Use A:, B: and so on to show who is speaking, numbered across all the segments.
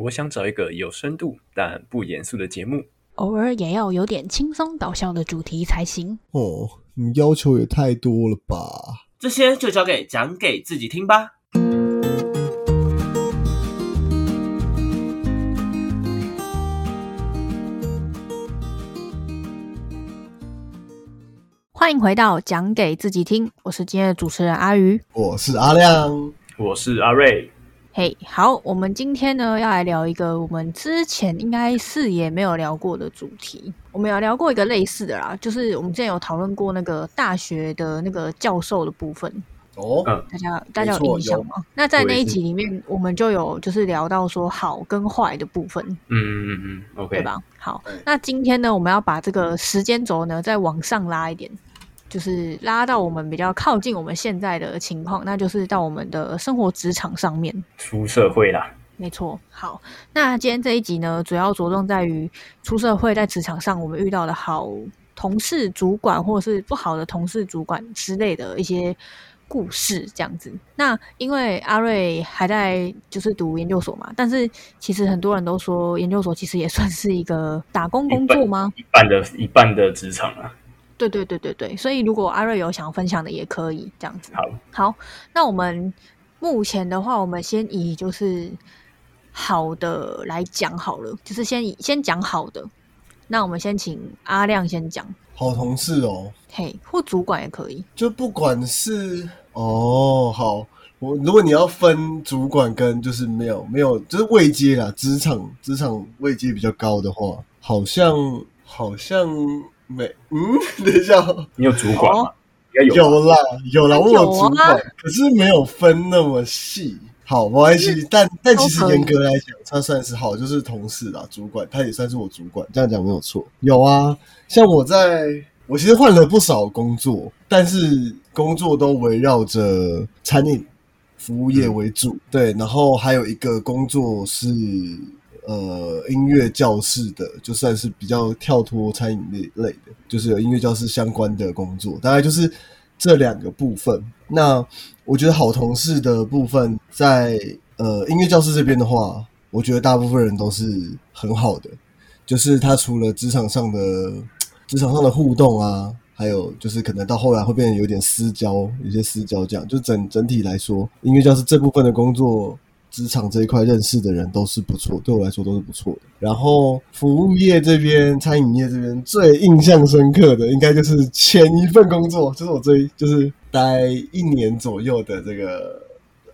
A: 我想找一个有深度但不严肃的节目，
B: 偶尔也要有点轻松搞笑的主题才行。
C: 哦，你要求也太多了吧？
D: 这些就交给讲给自己听吧。
B: 欢迎回到讲给自己听，我是今天的主持人阿鱼。
C: 我是阿亮，
A: 我是阿瑞。
B: 嘿，好，我们今天呢要来聊一个我们之前应该是也没有聊过的主题。我们有聊过一个类似的啦，就是我们之前有讨论过那个大学的那个教授的部分。
C: 哦，
A: 嗯
B: 大家大家有印象吗？那在那一集里面，我们就有就是聊到说好跟坏的部分，
A: 嗯嗯嗯，OK，
B: 对？吧？好，那今天呢，我们要把这个时间轴呢再往上拉一点，就是拉到我们比较靠近我们现在的情况，那就是到我们的生活职场上面。
A: 出社会啦，
B: 没错，好，那今天这一集呢，主要着重在于出社会在职场上我们遇到的好同事、主管，或者是不好的同事、主管之类的一些故事，这样子。那因为阿瑞还在就是读研究所嘛，但是其实很多人都说研究所其实也算是一个打工工作吗？
A: 一半的一半的职场啊。
B: 对对对对对，所以如果阿瑞有想要分享的，也可以这样子。
A: 好，
B: 好，那我们目前的话，我们先以就是好的来讲好了，就是先以先讲好的。那我们先请阿亮先讲，
C: 好同事哦，
B: 嘿，或主管也可以。
C: 就不管是哦，好，我如果你要分主管跟就是没有没有就是位阶啦，职场职场位阶比较高的话，好像好像没嗯，等一下哦，
A: 你有主管吗？应该有。
C: 有啦有啦，我有主管，可是没有分那么细。好，没关系，但但其实严格来讲，他算是好，就是同事啦，主管，他也算是我主管，这样讲没有错。有啊，像我在，我其实换了不少工作，但是工作都围绕着餐饮服务业为主，对，然后还有一个工作是呃音乐教室的，就算是比较跳脱餐饮类类的，就是有音乐教室相关的工作，大概就是这两个部分。那我觉得好同事的部分在，呃音乐教室这边的话，我觉得大部分人都是很好的，就是他除了职场上的职场上的互动啊，还有就是可能到后来会变得有点私交，有些私交这样，就整整体来说，音乐教室这部分的工作。职场这一块认识的人都是不错，对我来说都是不错的。然后服务业这边、餐饮业这边最印象深刻的，应该就是前一份工作，就是我最就是待一年左右的这个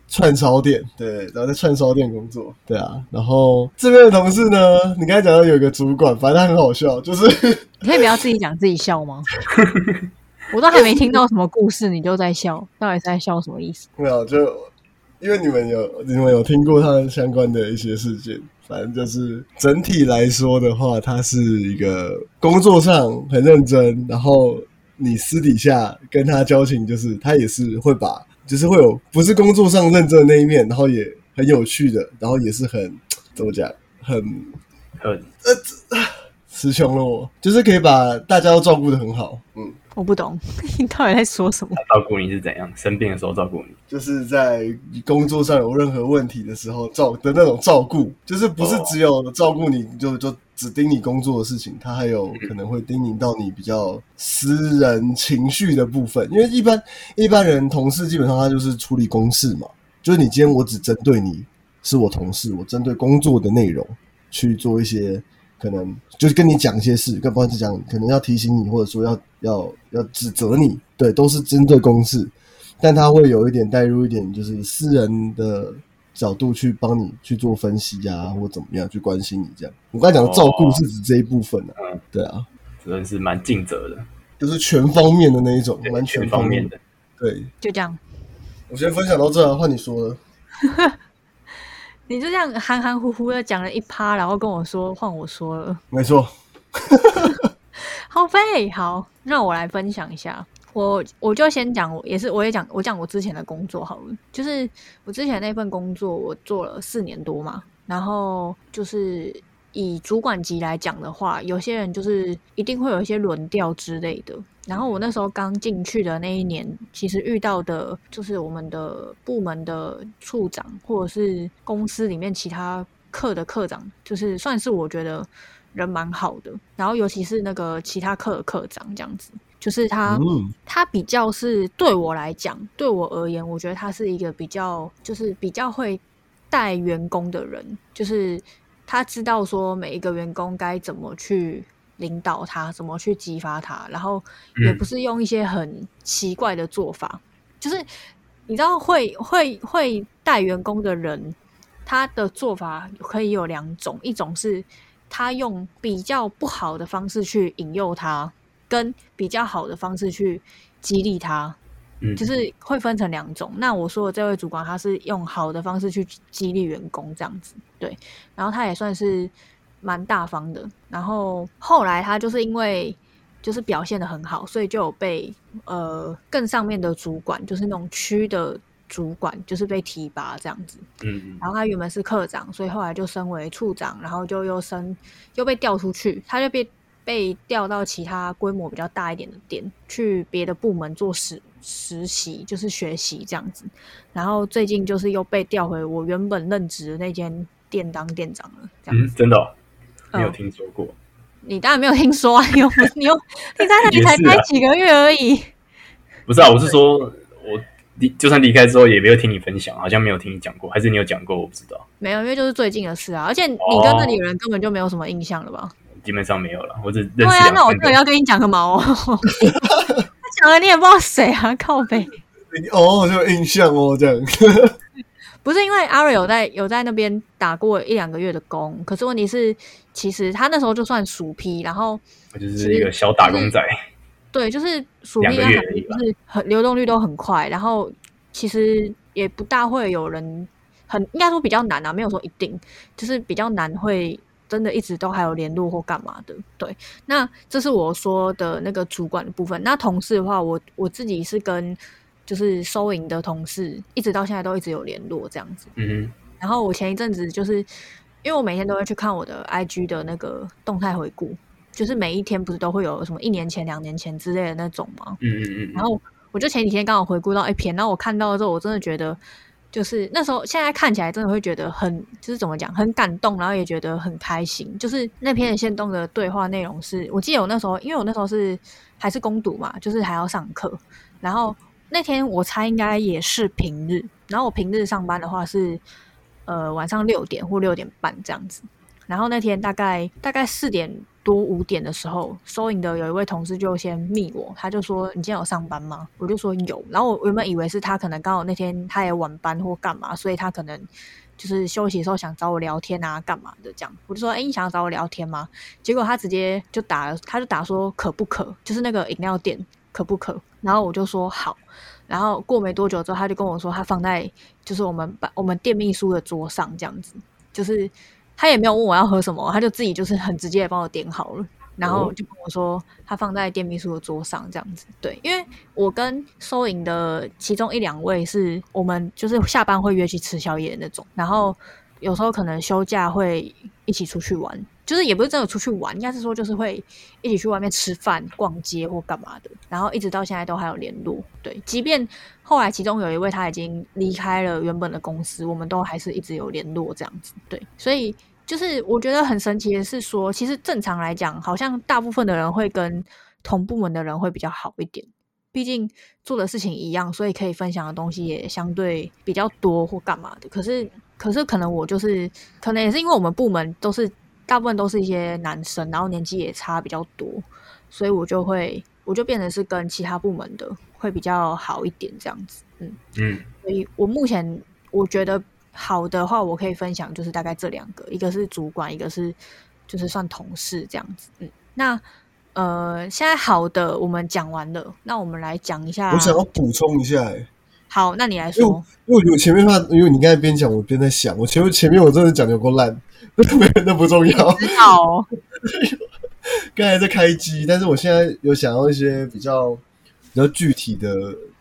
C: 串烧店，对，然后在串烧店工作，对啊。然后这边的同事呢，你刚才讲到有一个主管，反正他很好笑，就是
B: 你可以不要自己讲自己笑吗？我都还没听到什么故事，你就在笑，到底是在笑什么意思？
C: 没有，就因为你们有你们有听过他相关的一些事件，反正就是整体来说的话，他是一个工作上很认真，然后你私底下跟他交情，就是他也是会把，就是会有不是工作上认真的那一面，然后也很有趣的，然后也是很怎么讲，很
A: 很
C: 词穷了我，就是可以把大家都照顾的很好，嗯。
B: 我不懂 你到底在说什么。
A: 照顾你是怎样？生病的时候照顾你，
C: 就是在工作上有任何问题的时候照的那种照顾，就是不是只有照顾你就就只盯你工作的事情，他还有可能会盯咛到你比较私人情绪的部分。因为一般一般人同事基本上他就是处理公事嘛，就是你今天我只针对你是我同事，我针对工作的内容去做一些可能就是跟你讲一些事，跟不管是讲可能要提醒你，或者说要要要指责你，对，都是针对公事。但他会有一点带入一点，就是私人的角度去帮你去做分析啊，或怎么样去关心你这样。我刚才讲的照顾是指这一部分啊，
A: 嗯
C: 对啊，
A: 真的是蛮尽责的，
C: 就是全方面的那一种，
A: 对
C: 蛮
A: 全方面
C: 的。
A: 的。
C: 对，
B: 就这样，
C: 我先分享到这啊，换你说了。
B: 你就这样含含糊糊的讲了一趴，然后跟我说换我说了，
C: 没错，
B: 好费。好，那我来分享一下。我我就先讲，我也是我也讲我讲我之前的工作好了，就是我之前那份工作我做了四年多嘛，然后就是以主管级来讲的话，有些人就是一定会有一些轮调之类的。然后我那时候刚进去的那一年，其实遇到的就是我们的部门的处长，或者是公司里面其他课的课长，就是算是我觉得人蛮好的，然后尤其是那个其他课的课长这样子，就是他
C: 嗯，
B: 他比较是对我来讲，对我而言，我觉得他是一个比较就是比较会带员工的人，就是他知道说每一个员工该怎么去领导他，怎么去激发他，然后也
A: 嗯。
B: 不是用一些很奇怪的做法，就是你知道会会会带员工的人，他的做法可以有两种，一种是他用比较不好的方式去引诱他，跟比较好的方式去激励他，
A: 嗯，
B: 就是会分成两种。那我说的这位主管，他是用好的方式去激励员工这样子，对，然后他也算是蛮大方的。然后后来他就是因为就是表现的很好，所以就有被呃更上面的主管，就是那种区的主管，就是被提拔这样子。
A: 嗯
B: 然后他原本是科长，所以后来就升为处长，然后就又升又被调出去，他就被被调到其他规模比较大一点的店，去别的部门做实实习，就是学习这样子。然后最近就是又被调回我原本任职的那间店当店长了，这样。
A: 嗯，真的哦没有
B: 嗯
A: 听说过。
B: 你当然没有听说啊，你又你又你在那里才待几个月而已。
A: 不是啊，我是说，我离就算离开之后，也没有听你分享，好像没有听你讲过，还是你有讲过，我不知道，
B: 没有，因为就是最近的事啊，而且你
A: 哦
B: 跟那里的人根本就没有什么印象了吧？
A: 基本上没有了。我只认
B: 对啊，那我这里。要跟你讲个毛哦，你也不知道谁啊，靠背。
C: 哦，就有印象哦，这样。
B: 不是因为阿瑞有在有在那边打过一两个月的工，可是问题是，其实他那时候就算熟批，然后
A: 我就是一个小打工仔。
B: 对，就是熟批
A: 两个
B: 跟海
A: 月而已吧
B: 就是很流动率都很快，然后其实也不大会有人很应该说比较难啊，没有说一定，就是比较难会真的一直都还有联络或干嘛的。对，那这是我说的那个主管的部分。那同事的话，我我自己是跟就是收银的同事，一直到现在都一直有联络这样子。
A: 嗯
B: 然后我前一阵子就是因为我每天都会去看我的 IG 的那个动态回顾，就是每一天不是都会有什么一年前、两年前之类的那种吗？
A: 嗯嗯嗯，
B: 然后我就前几天刚好回顾到一篇，然后我看到之后，我真的觉得就是那时候现在看起来真的会觉得很就是怎么讲很感动，然后也觉得很开心。就是那篇线动的对话内容是，我记得我那时候因为我那时候是还是攻读嘛，就是还要上课，然后那天我猜应该也是平日，然后我平日上班的话是呃晚上六点或六点半这样子。然后那天大概大概四点多五点的时候，收银的有一位同事就先密我，他就说：“你今天有上班吗？”我就说有。然后我原本以为是他可能刚好那天他也晚班或干嘛，所以他可能就是休息的时候想找我聊天啊，干嘛的这样。我就说：“哎，你想要找我聊天吗？”结果他直接就打，他就打说：“可不可？”就是那个饮料店可不可？然后我就说好。然后过没多久之后，他就跟我说，他放在就是我们把我们店秘书的桌上这样子，就是他也没有问我要喝什么，他就自己就是很直接的帮我点好了，然后就跟我说他放在店秘书的桌上这样子。对，因为我跟收银的其中一两位是我们就是下班会约去吃宵夜的那种，然后有时候可能休假会一起出去玩，就是也不是真的出去玩，应该是说就是会一起去外面吃饭、逛街或干嘛的，然后一直到现在都还有联络。对，即便后来其中有一位他已经离开了原本的公司，我们都还是一直有联络这样子。对，所以就是我觉得很神奇的是说，其实正常来讲，好像大部分的人会跟同部门的人会比较好一点。毕竟做的事情一样，所以可以分享的东西也相对比较多或干嘛的。可是，可是可能我就是，可能也是因为我们部门都是大部分都是一些男生，然后年纪也差比较多，所以我就会，我就变成是跟其他部门的会比较好一点这样子。嗯，
A: 嗯
B: 所以我目前我觉得好的话，我可以分享就是大概这两个，一个是主管，一个是就是算同事这样子。嗯，那呃，现在好的我们讲完了，那我们来讲一下。
C: 我想要补充一下、欸，
B: 好，那你来说。
C: 因为我前面的话，因为你刚才边讲，我边在想，我前面前面我真的讲的有够烂，那没 那不重要。
B: 知道哦，
C: 刚才在开机，但是我现在有想要一些比较比较具体的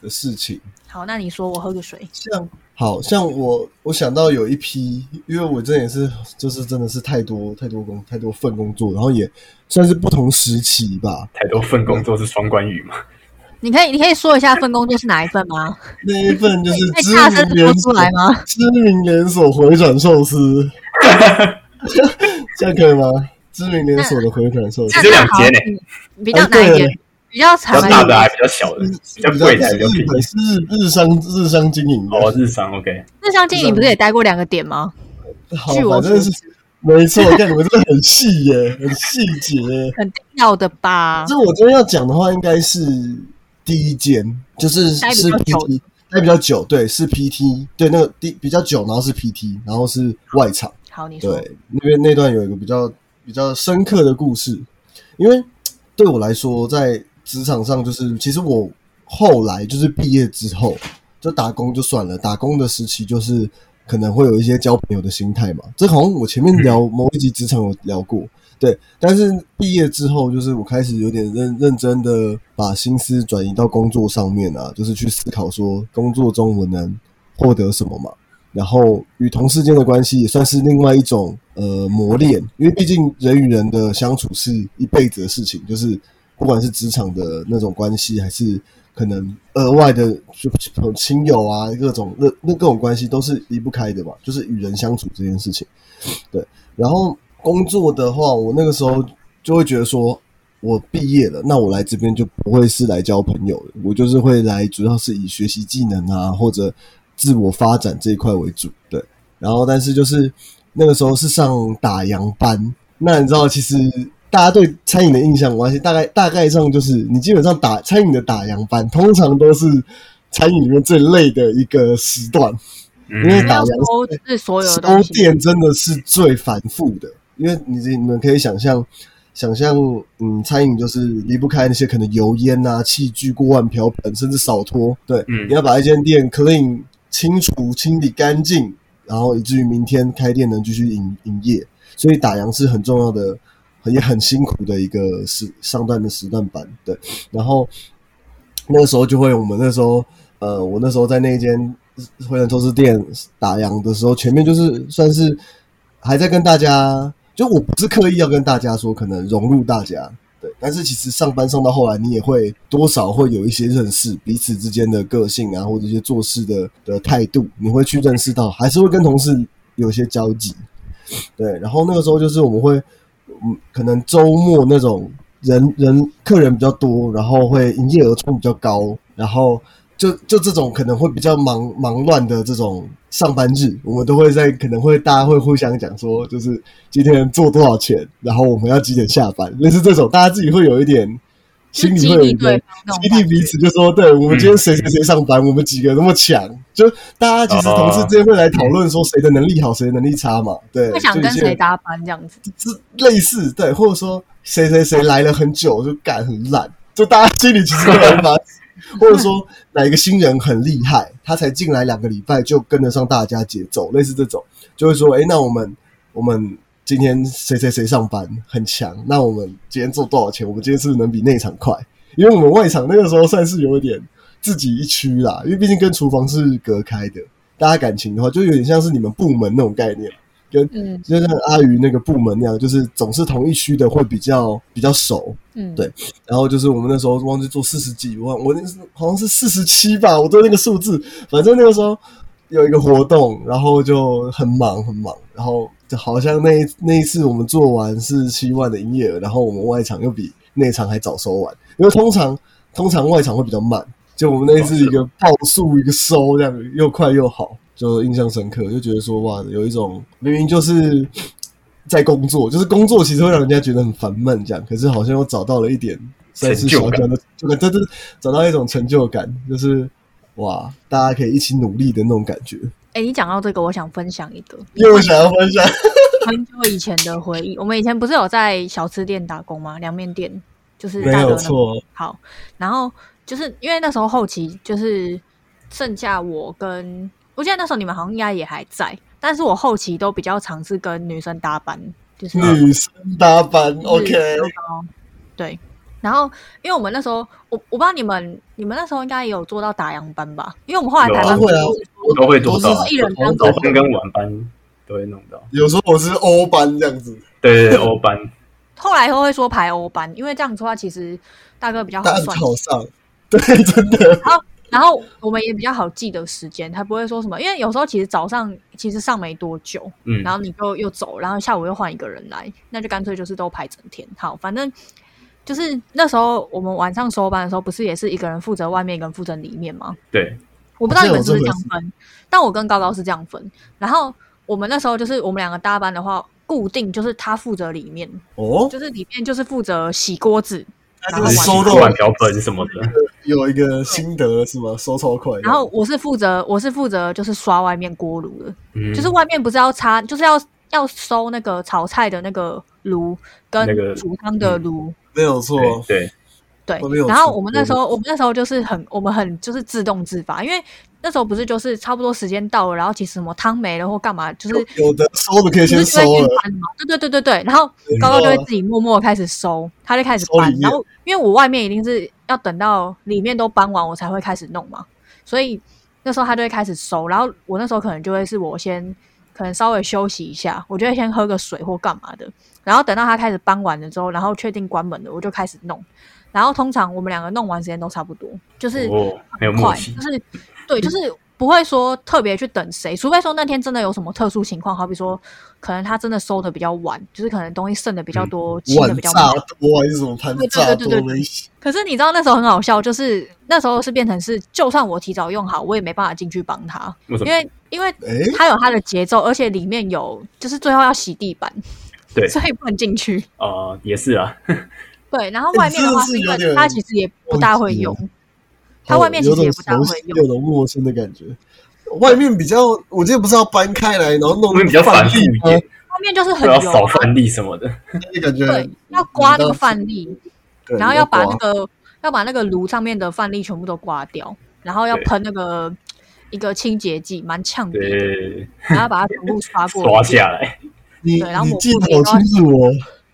C: 的事情，
B: 好，那你说，我喝个水。
C: 像好像我我想到有一批，因为我这也是就是真的是太多太多工太多份工作，然后也算是不同时期吧。
A: 太多份工作是双关语嘛？
B: 你可以，你可以说一下份工作是哪一份吗？
C: 那一份就是知
B: 大声说出
C: 名连锁
B: 来吗？
C: 知名连锁回转寿司，这样可以吗？知名连锁的回转寿司
B: 那
A: 其实两
B: 那好
A: 间呢
B: 比较难一间
C: 对？
B: 比较
A: 比较
B: 长
A: 大的还比较小的，比较贵的还比较便宜。
C: 日本是日日商日商经营的，
A: 哦，日商 OK，
B: 日商经营不是也待过两个点吗？
C: 好，
B: 据我
C: 反正是
B: 所知，
C: 没错。看你们真的很细耶，很细节。
B: 肯定要的吧？
C: 这我这边要讲的话，应该是第一间，就是是 PT，待比较久，对，是 PT，对，那个第比较久，然后是 PT，然后是外场。
B: 好，你说。
C: 对，那边那段有一个比较比较深刻的故事，因为对我来说，在职场上，就是其实我后来就是毕业之后就打工就算了，打工的时期就是可能会有一些交朋友的心态嘛，这好像我前面聊某一集职场有聊过，对，但是毕业之后，就是我开始有点认认真的把心思转移到工作上面啊，就是去思考说工作中我能获得什么嘛。然后与同事间的关系也算是另外一种呃磨练，因为毕竟人与人的相处是一辈子的事情，就是不管是职场的那种关系，还是可能额外的就亲友啊，各种那那各种关系都是离不开的嘛，就是与人相处这件事情。对，然后工作的话，我那个时候就会觉得说，我毕业了，那我来这边就不会是来交朋友的，我就是会来，主要是以学习技能啊，或者自我发展这一块为主。对，然后但是就是那个时候是上打烊班，那你知道，其实大家对餐饮的印象关系，大概大概上就是你基本上打餐饮的打烊班，通常都是餐饮里面最累的一个时段。因为
A: 嗯
C: 打烊
B: 是所有的
C: 收，店真的是最繁复的，因为你你们可以想象，想象嗯，餐饮就是离不开那些可能油烟啊、器具、锅碗瓢盆，甚至扫拖。对，
A: 嗯
C: 你要把一间店 clean 清除、清理干净，然后以至于明天开店能继续营营业。所以打烊是很重要的，也很辛苦的一个时上段的时段班。对，然后那个时候就会，我们那时候呃，我那时候在那间回转寿司店打烊的时候，前面就是算是还在跟大家，就我不是刻意要跟大家说，可能融入大家，对，但是其实上班上到后来，你也会多少会有一些认识彼此之间的个性啊，或者一些做事的的态度，你会去认识到，还是会跟同事有些交集，对，然后那个时候就是我们会，嗯，可能周末那种人人客人比较多，然后会营业额冲比较高，然后就就这种可能会比较忙忙乱的这种上班日，我们都会在可能会大家会互相讲说，就是今天做多少钱，然后我们要几点下班，类似这种，大家自己会有一点心里会有一个
B: 激励
C: 彼此，就说对我们今天谁谁谁上班，我们几个那么强，就大家其实同事之间会来讨论说谁的能力好，谁的能力差嘛，对，
B: 会想跟谁搭班这样子。
C: 是类似对，或者说谁谁谁来了很久就干很烂，就大家心里其实都有一把尺，或者说哪一个新人很厉害，他才进来两个礼拜就跟得上大家节奏，类似这种，就会说，哎，那我们我们今天谁谁谁上班很强，那我们今天做多少钱？我们今天是不是能比内场快？因为我们外场那个时候算是有一点自己一区啦，因为毕竟跟厨房是隔开的，大家感情的话，就有点像是你们部门那种概念。跟
B: 嗯
C: 就像阿鱼那个部门那样，就是总是同一区的会比较比较熟。
B: 嗯，
C: 对然后就是我们那时候忘记做四十几万，我那是好像是四十七吧，我对那个数字，反正那个时候有一个活动，然后就很忙很忙，然后就好像那那一次我们做完是七万的营业额，然后我们外场又比内场还早收完，因为通常通常外场会比较慢，就我们那一次一个报数一个收这样又快又好，就印象深刻，就觉得说哇，有一种明明就是在工作，就是工作其实会让人家觉得很烦闷这样，可是好像又找到了一点算是小小的，就对对，找到一种成就感，就是哇，大家可以一起努力的那种感觉。
B: 哎、你讲到这个，我想分享一个
C: 又想要分享，
B: 很久以前的回忆。我们以前不是有在小吃店打工吗？凉面店，就是
C: 没有
B: 大哥那
C: 错，
B: 好，然后就是因为那时候后期就是剩下我跟，我记得那时候你们好像应该也还在，但是我后期都比较尝试跟女生搭班，就是
C: 女生搭班，OK，
B: 对。然后，因为我们那时候，我我不知道你们，你们那时候应该也有做到打烊班吧？因为我们后来台湾
C: 会啊
B: 不是
A: 都会做到
B: 一人当
A: 早班跟晚班都会弄到。
C: 有时候我是欧班这样子，
A: 对欧班
B: 后来都会说排欧班，因为这样子的话，其实大哥比较好算。
C: 考上，对，真的，
B: 然后我们也比较好记得时间，他不会说什么，因为有时候其实早上其实上没多久，
A: 嗯，
B: 然后你就又走，然后下午又换一个人来，那就干脆就是都排整天。好，反正就是那时候我们晚上收班的时候，不是也是一个人负责外面，一个人负责里面吗？
A: 对，
B: 我不知道你们是不是这样分，但我跟高高是这样分。然后我们那时候就是我们两个搭班的话，固定就是他负责里面，
C: 哦，
B: 就是里面就是负责洗锅子，然后
C: 收到
A: 洗碗瓢盆什么的，
C: 有一个心得是吗？收超快。
B: 然后我是负责我是负责就是刷外面锅炉的，
A: 嗯，
B: 就是外面不是要擦，就是要要收那个炒菜的那个炉跟
A: 那个
B: 煮汤的炉。
C: 没有错，
A: 对
B: 对。然后我们那时候，我们那时候就是很，我们很就是自动自发，因为那时候不是就是差不多时间到了，然后其实什么汤没了或干嘛，就是
C: 有有的收的可以先收。了，
B: 嘛，对对对对对，然后高高就会自己默默开始收，他就开始搬然后因为我外面一定是要等到里面都搬完，我才会开始弄嘛，所以那时候他就会开始收，然后我那时候可能就会是我先可能稍微休息一下，我就会先喝个水或干嘛的，然后等到他开始搬完了之后，然后确定关门了，我就开始弄，然后通常我们两个弄完时间都差不多，就是
A: 哦，很
B: 快，
A: 契
B: 就，是对，就是不会说特别去等谁，除非说那天真的有什么特殊情况，好比说可能他真的收的比较晚，就是可能东西剩的比较多，清的比较慢
C: 炸。多还是什么盘
B: 对对
C: 炸
B: 对对对
C: 多？
B: 可是你知道那时候很好笑，就是那时候是变成是，就算我提早用好，我也没办法进去帮他，
A: 为？
B: 因为因为
C: 哎，
B: 他有他的节奏，而且里面有就是最后要洗地板，
A: 对。
B: 所以不能进去。
A: 呃，也是啊，
B: 对，然后外面的话，
C: 是有点
B: 为他其实也不大会用，它外面其实也不大会用。
C: 有种陌生的感觉。外面比较，我记得不是要搬开来，然后弄
A: 比较繁复一点，
B: 外面就是很
A: 都要
B: 油啊，
A: 扫饭粒什么的，
C: 就感觉
B: 对，要刮那个饭粒，然后要把那个要把那个炉上面的饭粒全部都刮掉，然后要
A: 对。
B: 喷那个一个清洁剂，蛮呛鼻的，
A: 对，
B: 然后把它全部刷过
A: 刷下来，
C: 你
B: 对然后抹
C: 你记得
B: 布也都要
C: 好清楚哦。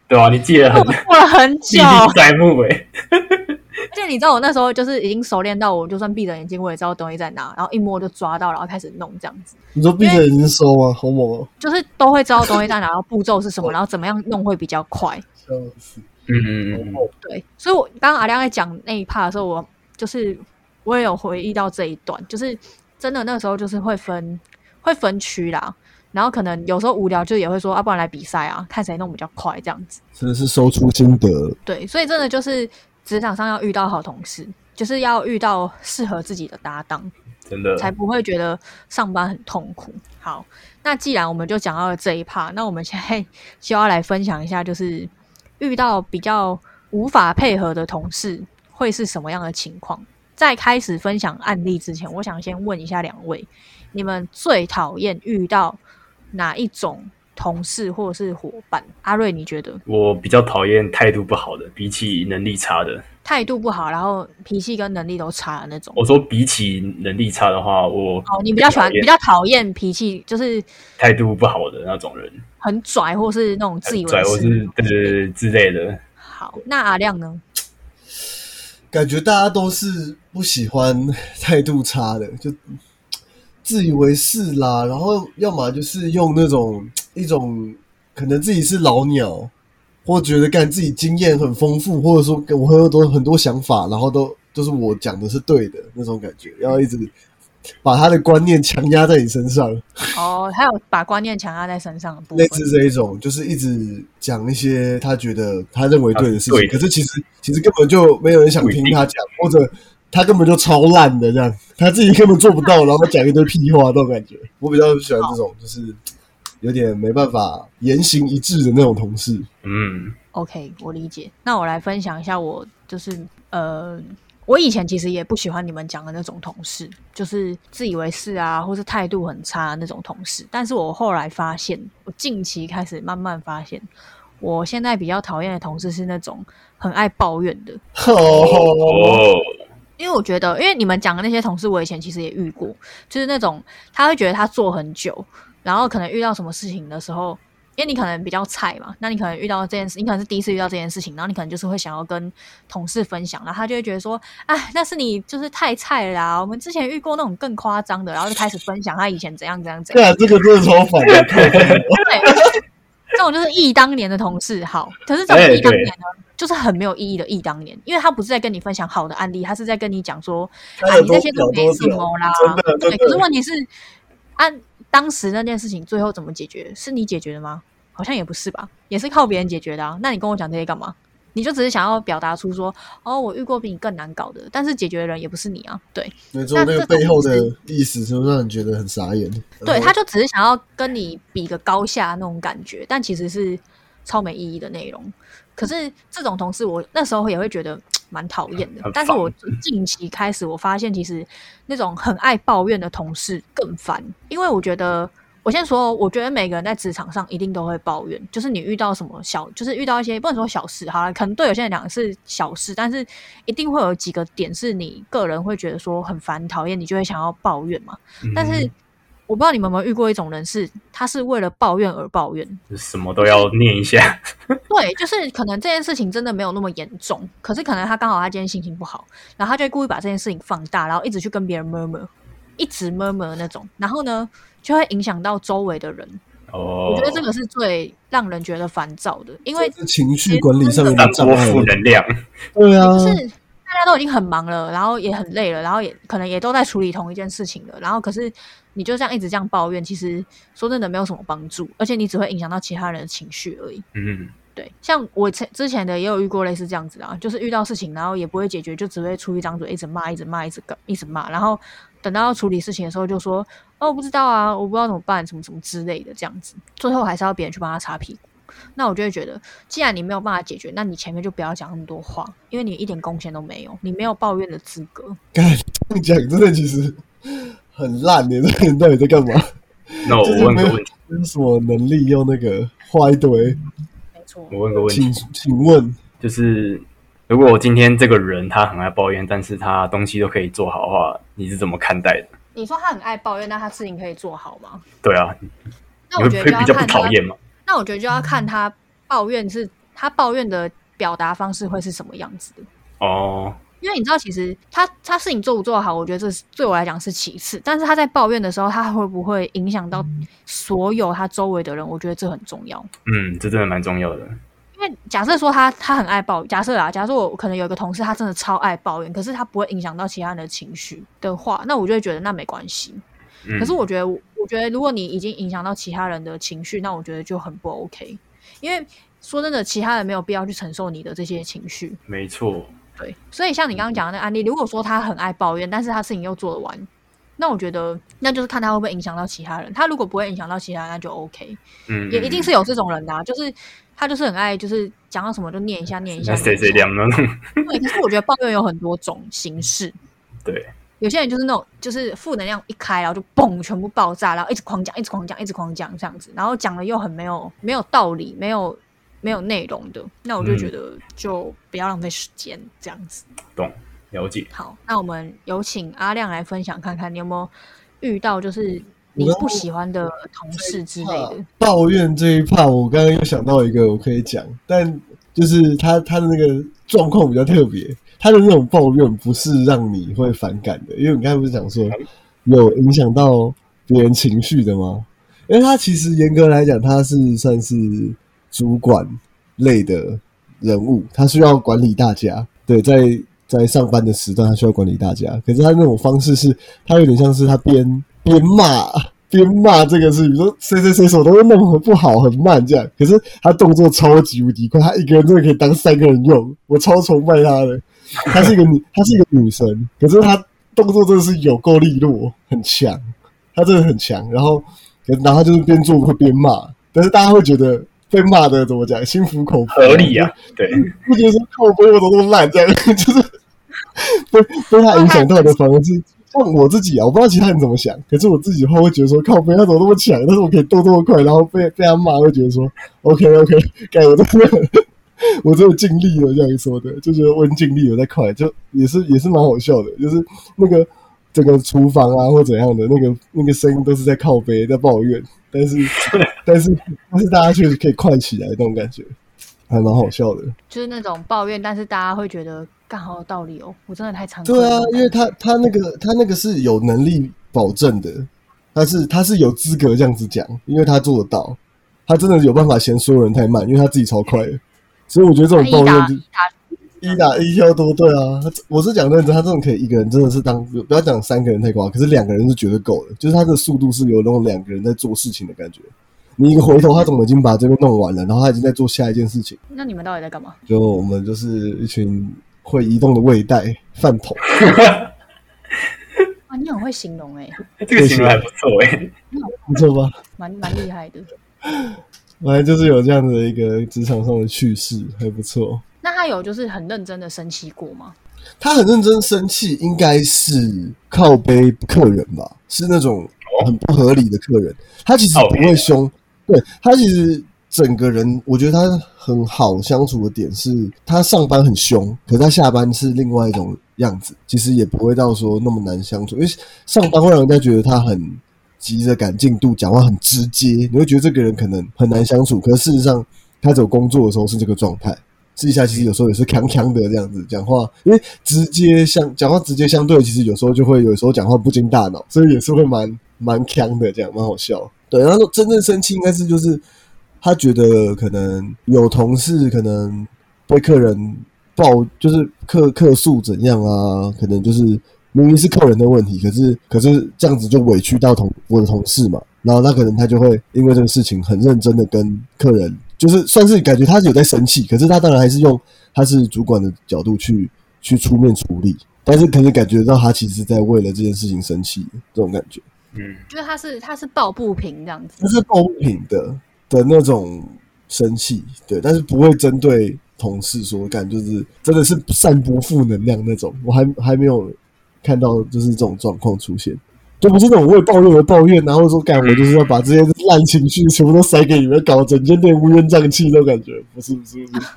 A: 对吧？你记得很
B: 我做了很
A: 历
B: 久，
A: 历在目哎，
B: 而且你知道我那时候就是已经熟练到，我就算闭着眼睛，我也知道东西在哪，然后一摸就抓到，然后开始弄这样子，
C: 你说闭着眼睛收吗？好猛哦！
B: 就是都会知道东西在哪，然后步骤是什么，然后怎么样弄会比较快。
C: 笑死！
A: 嗯嗯嗯嗯，
B: 对，所以我刚刚阿亮在讲那一 part 的时候，我就是我也有回忆到这一段，就是真的那时候就是会分会分区啦，然后可能有时候无聊就也会说，啊，不然来比赛啊，看谁弄比较快这样子。
C: 真的是收出心得，
B: 对，所以真的就是职场上要遇到好同事，就是要遇到适合自己的搭档，
A: 真的
B: 才不会觉得上班很痛苦。好，那既然我们就讲到了这一 part，那我们现在 就要来分享一下，就是遇到比较无法配合的同事会是什么样的情况。在开始分享案例之前，我想先问一下两位，你们最讨厌遇到哪一种同事或者是伙伴？阿瑞，你觉得
A: 我比较讨厌态度不好的，比起能力差的。
B: 态度不好，然后脾气跟能力都差的那种？
A: 我说比起能力差的话，我
B: 哦，你比较喜欢比较讨厌脾气，就是
A: 态度不好的那种人，
B: 很拽，或是那种自以为
A: 拽或
B: 是
A: 是对对对之类的。
B: 好，那阿亮呢？
C: 感觉大家都是不喜欢态度差的，就自以为是啦，然后要么就是用那种一种可能自己是老鸟，或觉得干自己经验很丰富，或者说我很多很多想法，然后都都是我讲的是对的那种感觉，要一直把他的观念强压在你身上，
B: 哦，还有把观念强压在身上的部分
C: 类。似这一种，就是一直讲一些他觉得他认为对的事情，
A: 啊
C: 可是其实其实根本就没有人想听他讲，或者他根本就超烂的这样，他自己根本做不到，然后讲一堆屁话，那种感觉。我比较喜欢这种，就是有点没办法言行一致的那种同事。
A: 嗯
B: ，OK，我理解。那我来分享一下我就是呃，我以前其实也不喜欢你们讲的那种同事，就是自以为是啊，或是态度很差的那种同事。但是我后来发现，我近期开始慢慢发现，我现在比较讨厌的同事是那种很爱抱怨的。
C: 哦，
A: 哦，
B: 因为我觉得，因为你们讲的那些同事，我以前其实也遇过，就是那种他会觉得他做很久，然后可能遇到什么事情的时候，因为你可能比较菜嘛，那你可能遇到这件事，你可能是第一次遇到这件事情，然后你可能就是会想要跟同事分享，然后他就会觉得说，哎，那是你就是太菜了啦，我们之前遇过那种更夸张的，然后就开始分享他以前怎样怎样怎样。
C: 对啊，这个真的超反的。
B: 对，这种就是忆当年的同事。好，可是这种
A: 哎
B: 忆当年呢，就是很没有意义的忆当年，因为他不是在跟你分享好的案例，他是在跟你讲说，啊，你这些都没什么啦对，可是问题是，按当时那件事情最后怎么解决？是你解决的吗？好像也不是吧，也是靠别人解决的啊。那你跟我讲这些干嘛？你就只是想要表达出说，哦，我遇过比你更难搞的，但是解决的人也不是你啊。对，
C: 没错，那个
B: 那这
C: 背后的意思是不是让你觉得很傻眼？
B: 对，他就只是想要跟你比个高下那种感觉，但其实是超没意义的内容。可是这种同事，我那时候也会觉得蛮讨厌的。但是我近期开始，我发现其实那种很爱抱怨的同事更烦，因为我觉得。我先说，我觉得每个人在职场上一定都会抱怨，就是你遇到什么小，就是遇到一些不能说小事，好了，可能对有些人讲是小事，但是一定会有几个点是你个人会觉得说很烦、讨厌，你就会想要抱怨嘛。但是
A: 嗯
B: 我不知道你们有没有遇过一种人是，他是为了抱怨而抱怨。
A: 什么都要念一下，
B: 对，就是可能这件事情真的没有那么严重，可是可能他刚好他今天心情不好，然后他就会故意把这件事情放大，然后一直去跟别人 murmur，一直 murmur 那种，然后呢就会影响到周围的人。
A: 哦，
B: 我觉得这个是最让人觉得烦躁的，因为
C: 情绪管理上面的
A: 散播。负能量，
C: 对啊，
B: 就是大家都已经很忙了，然后也很累了，然后也可能也都在处理同一件事情了，然后可是你就这样一直这样抱怨，其实说真的没有什么帮助，而且你只会影响到其他人的情绪而已。
A: 嗯，
B: 对，像我前之前的也有遇过类似这样子的啊，就是遇到事情，然后也不会解决，就只会出一张嘴，一直骂，一直骂，一直搞，一直骂，然后等到要处理事情的时候，就说哦，我不知道啊，我不知道怎么办，什么什么之类的，这样子，最后还是要别人去帮他擦屁股。那我就会觉得，既然你没有办法解决，那你前面就不要讲那么多话，因为你一点贡献都没有，你没有抱怨的资格。
C: 干这样讲真的其实很烂你！这个人到底在干嘛？
A: 那我问个问题，
C: 有什么能力用那个画一堆？
B: 没错，
A: 我问个问题，
C: 请问，
A: 就是如果我今天这个人他很爱抱怨，但是他东西都可以做好的话，你是怎么看待的？
B: 你说他很爱抱怨，那他事情可以做好吗？
A: 对啊，
B: 那我觉得
A: 比较不
B: 要看
A: 讨厌嘛？
B: 那我觉得就要看他抱怨是他抱怨的表达方式会是什么样子的。
A: 哦，
B: 因为你知道，其实他他事情做不做好，我觉得这是对我来讲是其次。但是他在抱怨的时候，他会不会影响到所有他周围的人？我觉得这很重要。
A: 嗯，这真的蛮重要的。
B: 因为假设说他他很爱抱怨，假设啊，假设我可能有一个同事，他真的超爱抱怨，可是他不会影响到其他人的情绪的话，那我就会觉得那没关系。
A: 嗯，
B: 可是我觉得，我觉得如果你已经影响到其他人的情绪，那我觉得就很不 OK。因为说真的，其他人没有必要去承受你的这些情绪。
A: 没错，
B: 对，所以像你刚刚讲的那个案例，如果说他很爱抱怨，但是他事情又做得完，那我觉得那就是看他会不会影响到其他人。他如果不会影响到其他人，那就 OK。
A: 嗯，
B: 也一定是有这种人的、啊，就是他就是很爱，就是讲到什么就念一下念一下。
A: 那谁谁凉那种，
B: 对，可是我觉得抱怨有很多种形式。
A: 对，
B: 有些人就是那种，就是负能量一开，然后就嘣，全部爆炸，然后一直狂讲，一直狂讲，一直狂讲这样子，然后讲的又很没有没有道理，没有没有内容的，那我就
A: 嗯
B: 觉得就不要浪费时间这样子。
A: 懂了解。
B: 好，那我们有请阿亮来分享看看，你有没有遇到就是你不喜欢的同事之类的？
C: 抱怨这一趴，我刚刚又想到一个，我可以讲，但就是他他的那个状况比较特别，他的那种抱怨不是让你会反感的，因为你刚才不是讲说有影响到别人情绪的吗？因为他其实严格来讲，他是算是主管类的人物，他需要管理大家。对，在在上班的时段，他需要管理大家。可是他那种方式是，他有点像是他边边骂边骂这个是，比如说谁谁谁手都弄得不好，很慢这样。可是他动作超级无敌快，他一个人真的可以当三个人用，我超崇拜他的。她是一个女，她是一个女生，可是她动作真的是有够利落，很强，她真的很强。然后，然后就是边做会边骂，但是大家会觉得被骂的怎么讲，心服口服，
A: 合理啊，对，
C: 不觉得说靠背我怎么那么烂这样，就是 被被他影响到的反而是像我自己啊，我不知道其他人怎么想，可是我自己的话会觉得说靠背他怎么那么强，但是我可以动这么快，然后被被他骂会觉得说 OK OK，该我真的 我真的尽力了这样一说的，就觉得我尽力了在快，就也是也是蛮好笑的，就是那个整个厨房啊或怎样的那个那个声音都是在靠背在抱怨，但是 但是但是大家确实可以快起来那种感觉，还蛮好笑的。
B: 就是那种抱怨，但是大家会觉得干好有道理哦，我真的太惭愧了。
C: 对啊，因为他他那个他那个是有能力保证的，他是他是有资格这样子讲，因为他做得到，他真的有办法嫌所有人太慢，因为他自己超快的。所以我觉得这种抱怨就
B: 一打
C: 一挑多，对啊，我是讲认真，他这种可以一个人真的是当不要讲三个人太夸张，可是两个人是绝对够的，就是他的速度是有那种两个人在做事情的感觉。你一个回头，他怎么已经把这边弄完了，然后他已经在做下一件事情。
B: 那你们到底在干嘛？
C: 就我们就是一群会移动的胃袋饭桶，
B: 啊，你很会形容哎、
A: 这个形容还不错哎、
C: 不错吧？
B: 蛮蛮厉害的。
C: 反正就是有这样子的一个职场上的趣事，还不错。
B: 那他有就是很认真的生气过吗？
C: 他很认真生气，应该是靠背客人吧，是那种很不合理的客人。他其实不会凶，对他其实整个人，我觉得他很好相处的点是，他上班很凶，可是他下班是另外一种样子，其实也不会到说那么难相处，因为上班会让人家觉得他很急着赶进度，讲话很直接，你会觉得这个人可能很难相处，可是事实上他只有工作的时候是这个状态。私底下其实有时候也是强强的这样子讲话，因为直接相讲话直接相对，其实有时候就会有时候讲话不经大脑，所以也是会蛮蛮强的，这样蛮好笑。对，然后真正生气应该是就是他觉得可能有同事可能被客人报，就是客客诉怎样啊，可能就是明明是客人的问题，可是可是这样子就委屈到同我的同事嘛，然后那可能他就会因为这个事情很认真的跟客人。就是算是感觉他是有在生气，可是他当然还是用他是主管的角度去去出面处理，但是可以感觉到他其实在为了这件事情生气，这种感觉。
A: 嗯，
B: 就是他是他是抱不平这样子
C: 他。是抱不平的的那种生气，对，但是不会针对同事说干，就是真的是散播负能量那种。我还还没有看到就是这种状况出现。就不是那种为抱怨而抱怨，然后说干我就是要把这些烂情绪全部都塞给你们，搞整间店乌烟瘴气那种感觉，不是不是不是，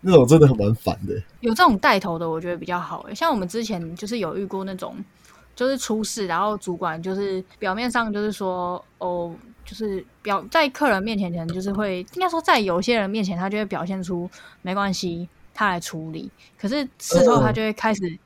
C: 那种真的很蛮烦的。
B: 有这种带头的，我觉得比较好诶。像我们之前就是有遇过那种，就是出事，然后主管就是表面上就是说哦，就是表在客人面前可能就是会，应该说在有些人面前，他就会表现出没关系，他来处理。可是事后他就会开始。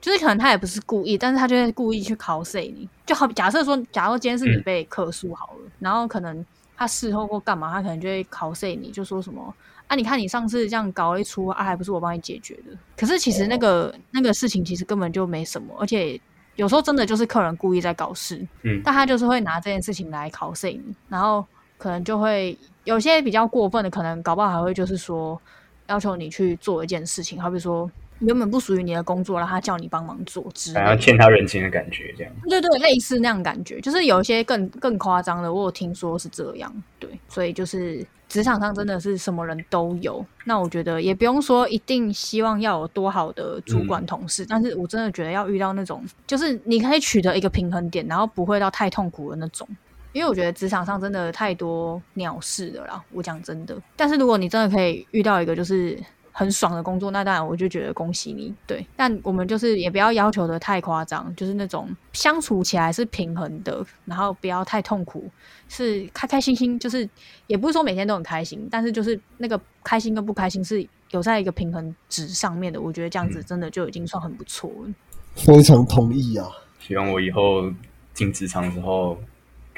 B: 就是可能他也不是故意，但是他就会故意去 cos 你，就好假设说，假如今天是你被客诉好了，然后可能他事后或干嘛，他可能就会 cos 你，就说什么啊，你看你上次这样搞了一出啊，还不是我帮你解决的。可是其实那个、那个事情其实根本就没什么，而且有时候真的就是客人故意在搞事，
A: 嗯
B: 但他就是会拿这件事情来 cos 你，然后可能就会有些比较过分的，可能搞不好还会就是说要求你去做一件事情，好比说。原本不属于你的工作，然后他叫你帮忙做之类的，
A: 好像欠他人情的感觉这样。
B: 对对，类似那样感觉，就是有一些更更夸张的，我有听说是这样。对，所以就是职场上真的是什么人都有。那我觉得也不用说一定希望要有多好的主管同事，但是我真的觉得要遇到那种，就是你可以取得一个平衡点，然后不会到太痛苦的那种。因为我觉得职场上真的太多鸟事了啦，我讲真的。但是如果你真的可以遇到一个就是。很爽的工作，那当然我就觉得恭喜你。对，但我们就是也不要要求的太夸张，就是那种相处起来是平衡的，然后不要太痛苦，是开开心心，就是也不是说每天都很开心，但是就是那个开心跟不开心是有在一个平衡值上面的。我觉得这样子真的就已经算很不错了。
C: 非常同意啊！
A: 希望我以后进职场之后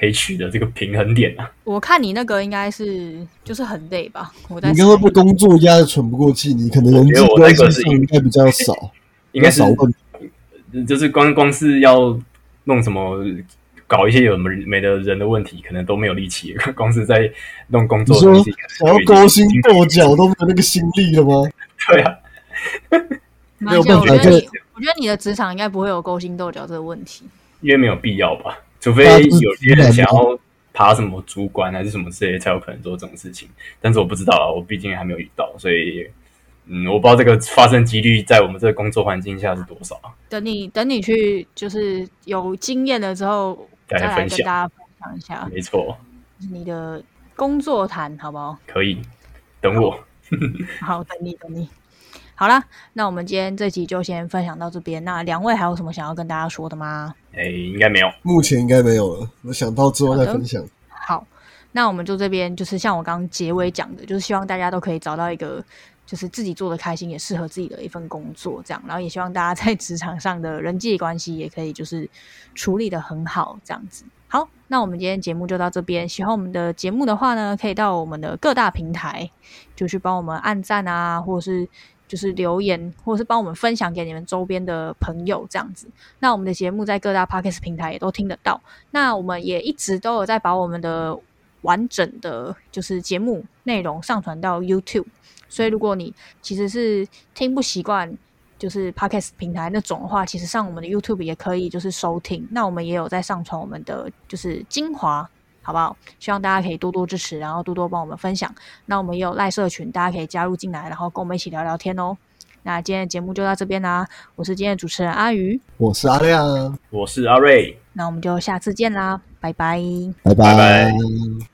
A: 可以取得这个平衡点啊。
B: 我看你那个应该是就是很累吧？我在
C: 你应该会被工作压得喘不过气，你可能人际关系上应该比较少，
A: 应该是
C: 少 问
A: 就是光光是要弄什么。搞一些有没的人的问题，可能都没有力气。光是在弄工作的东西，
C: 想要勾心斗角都没有那个心力了吗？
A: 对啊，
C: 没有办法。
B: 我觉得你，我觉得你的职场应该不会有勾心斗角这个问题，
A: 因为没有必要吧？除非有些人想要爬什么主管还是什么之类，才有可能做这种事情。但是我不知道啊，我毕竟还没有遇到，所以嗯，我不知道这个发生几率在我们这个工作环境下是多少。
B: 等你等你去就是有经验了之后，再来跟大家分享一下。
A: 没错，
B: 你的工作谈好不好？
A: 可以，等我。
B: 好，等你，等你。好啦，那我们今天这集就先分享到这边。那两位还有什么想要跟大家说的吗？
A: 哎、欸，应该没有，
C: 目前应该没有了。我想到之后再分享。
B: 好，那我们就这边就是像我刚刚结尾讲的，就是希望大家都可以找到一个就是自己做的开心，也适合自己的一份工作，这样。然后也希望大家在职场上的人际关系也可以就是处理的很好，这样子。好，那我们今天节目就到这边。喜欢我们的节目的话呢，可以到我们的各大平台，就去帮我们按赞啊，或者是就是留言，或是帮我们分享给你们周边的朋友这样子。那我们的节目在各大 podcast 平台也都听得到。那我们也一直都有在把我们的完整的，就是节目内容上传到 YouTube。所以如果你其实是听不习惯。就是 Podcast 平台那种的话，其实上我们的 YouTube 也可以，就是收听。那我们也有在上传我们的就是精华，好不好？希望大家可以多多支持，然后多多帮我们分享。那我们也有赖社群，大家可以加入进来，然后跟我们一起聊聊天哦。那今天的节目就到这边啦，我是今天的主持人阿鱼，
C: 我是阿亮，
A: 我是阿瑞，
B: 那我们就下次见啦，拜拜，
C: 拜拜。